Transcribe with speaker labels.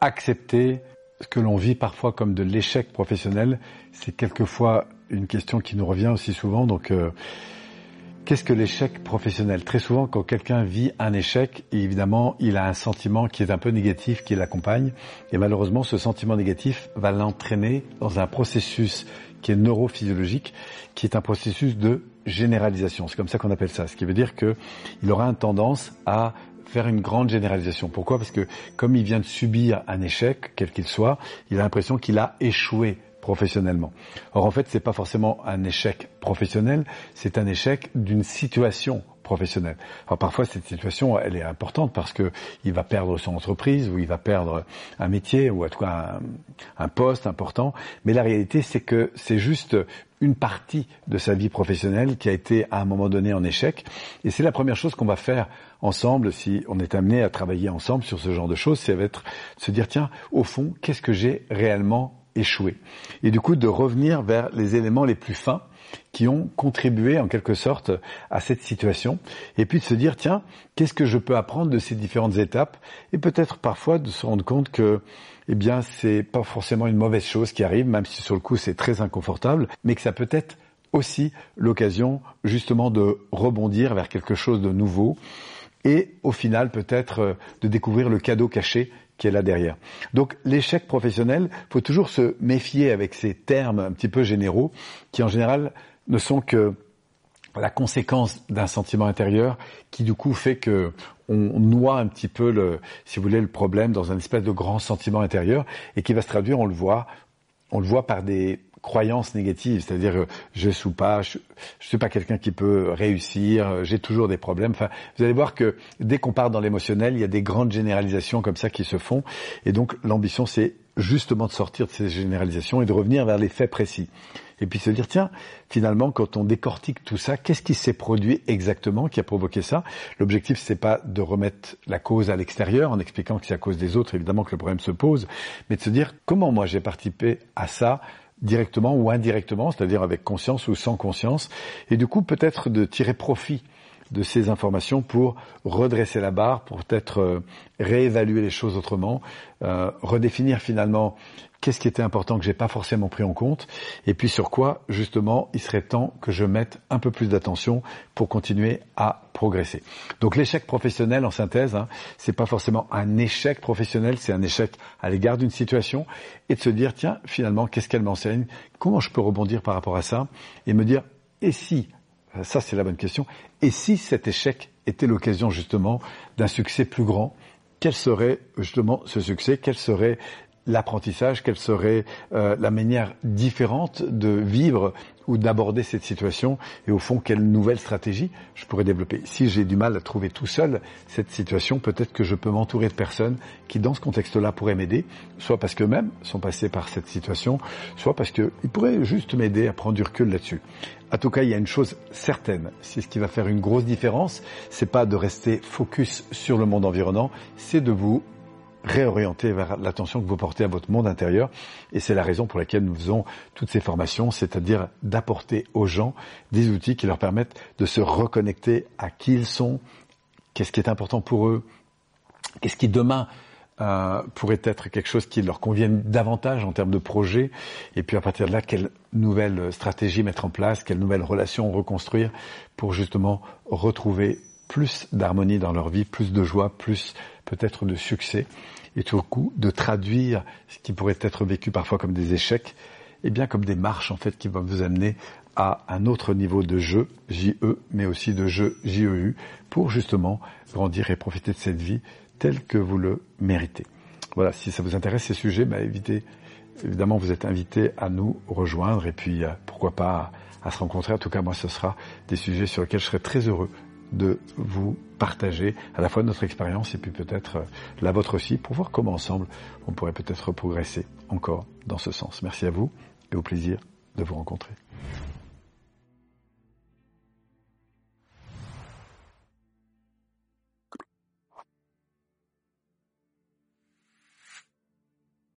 Speaker 1: accepter ce que l'on vit parfois comme de l'échec professionnel, c'est quelquefois une question qui nous revient aussi souvent. Donc, euh, qu'est-ce que l'échec professionnel? Très souvent, quand quelqu'un vit un échec, évidemment, il a un sentiment qui est un peu négatif qui l'accompagne. Et malheureusement, ce sentiment négatif va l'entraîner dans un processus qui est neurophysiologique, qui est un processus de généralisation. C'est comme ça qu'on appelle ça. Ce qui veut dire qu'il aura une tendance à faire une grande généralisation. Pourquoi? Parce que comme il vient de subir un échec, quel qu'il soit, il a l'impression qu'il a échoué professionnellement. Or en fait, c'est pas forcément un échec professionnel, c'est un échec d'une situation Alors parfois cette situation, elle est importante parce que il va perdre son entreprise ou il va perdre un métier ou en tout cas un, un poste important. Mais la réalité, c'est que c'est juste une partie de sa vie professionnelle qui a été à un moment donné en échec. Et c'est la première chose qu'on va faire ensemble si on est amené à travailler ensemble sur ce genre de choses, c'est être se dire tiens, au fond, qu'est-ce que j'ai réellement échoué. Et du coup, de revenir vers les éléments les plus fins qui ont contribué en quelque sorte à cette situation, et puis de se dire tiens, qu'est-ce que je peux apprendre de ces différentes étapes, et peut-être parfois de se rendre compte que eh bien c'est pas forcément une mauvaise chose qui arrive, même si sur le coup c'est très inconfortable, mais que ça peut être aussi l'occasion justement de rebondir vers quelque chose de nouveau et au final peut-être euh, de découvrir le cadeau caché qui est là derrière. Donc l'échec professionnel, faut toujours se méfier avec ces termes un petit peu généraux qui en général ne sont que la conséquence d'un sentiment intérieur qui du coup fait que on noie un petit peu le, si vous voulez, le problème dans un espèce de grand sentiment intérieur et qui va se traduire, on le voit, on le voit par des croyances négatives, c'est-à-dire euh, je suis pas, je, je suis pas quelqu'un qui peut réussir, euh, j'ai toujours des problèmes. Enfin, vous allez voir que dès qu'on part dans l'émotionnel, il y a des grandes généralisations comme ça qui se font, et donc l'ambition c'est justement de sortir de ces généralisations et de revenir vers les faits précis. Et puis se dire, tiens, finalement, quand on décortique tout ça, qu'est-ce qui s'est produit exactement, qui a provoqué ça? L'objectif, c'est pas de remettre la cause à l'extérieur en expliquant que c'est à cause des autres, évidemment, que le problème se pose, mais de se dire, comment moi j'ai participé à ça directement ou indirectement, c'est-à-dire avec conscience ou sans conscience, et du coup peut-être de tirer profit de ces informations pour redresser la barre, pour peut-être euh, réévaluer les choses autrement, euh, redéfinir finalement qu'est-ce qui était important que j'ai pas forcément pris en compte, et puis sur quoi justement il serait temps que je mette un peu plus d'attention pour continuer à progresser. Donc l'échec professionnel, en synthèse, hein, c'est pas forcément un échec professionnel, c'est un échec à l'égard d'une situation, et de se dire tiens finalement qu'est-ce qu'elle m'enseigne, comment je peux rebondir par rapport à ça, et me dire et si ça c'est la bonne question, et si cet échec était l'occasion justement d'un succès plus grand, quel serait justement ce succès, quel serait l'apprentissage, quelle serait euh, la manière différente de vivre ou d'aborder cette situation et au fond quelle nouvelle stratégie je pourrais développer. Si j'ai du mal à trouver tout seul cette situation, peut-être que je peux m'entourer de personnes qui dans ce contexte-là pourraient m'aider, soit parce qu'eux-mêmes sont passés par cette situation, soit parce qu'ils pourraient juste m'aider à prendre du recul là-dessus. En tout cas, il y a une chose certaine, c'est ce qui va faire une grosse différence, c'est pas de rester focus sur le monde environnant, c'est de vous réorienter vers l'attention que vous portez à votre monde intérieur. Et c'est la raison pour laquelle nous faisons toutes ces formations, c'est-à-dire d'apporter aux gens des outils qui leur permettent de se reconnecter à qui ils sont, qu'est-ce qui est important pour eux, qu'est-ce qui demain euh, pourrait être quelque chose qui leur convienne davantage en termes de projet, et puis à partir de là, quelle nouvelle stratégie mettre en place, quelle nouvelle relation reconstruire pour justement retrouver plus d'harmonie dans leur vie, plus de joie, plus peut-être de succès, et tout coup de traduire ce qui pourrait être vécu parfois comme des échecs, et bien comme des marches en fait qui vont vous amener à un autre niveau de jeu, JE, mais aussi de jeu JEU, pour justement grandir et profiter de cette vie telle que vous le méritez. Voilà, si ça vous intéresse ces sujets, bah, évitez, évidemment vous êtes invité à nous rejoindre et puis euh, pourquoi pas à se rencontrer. En tout cas, moi, ce sera des sujets sur lesquels je serai très heureux de vous partager à la fois notre expérience et puis peut-être euh, la vôtre aussi pour voir comment ensemble on pourrait peut-être progresser encore dans ce sens. Merci à vous et au plaisir de vous rencontrer.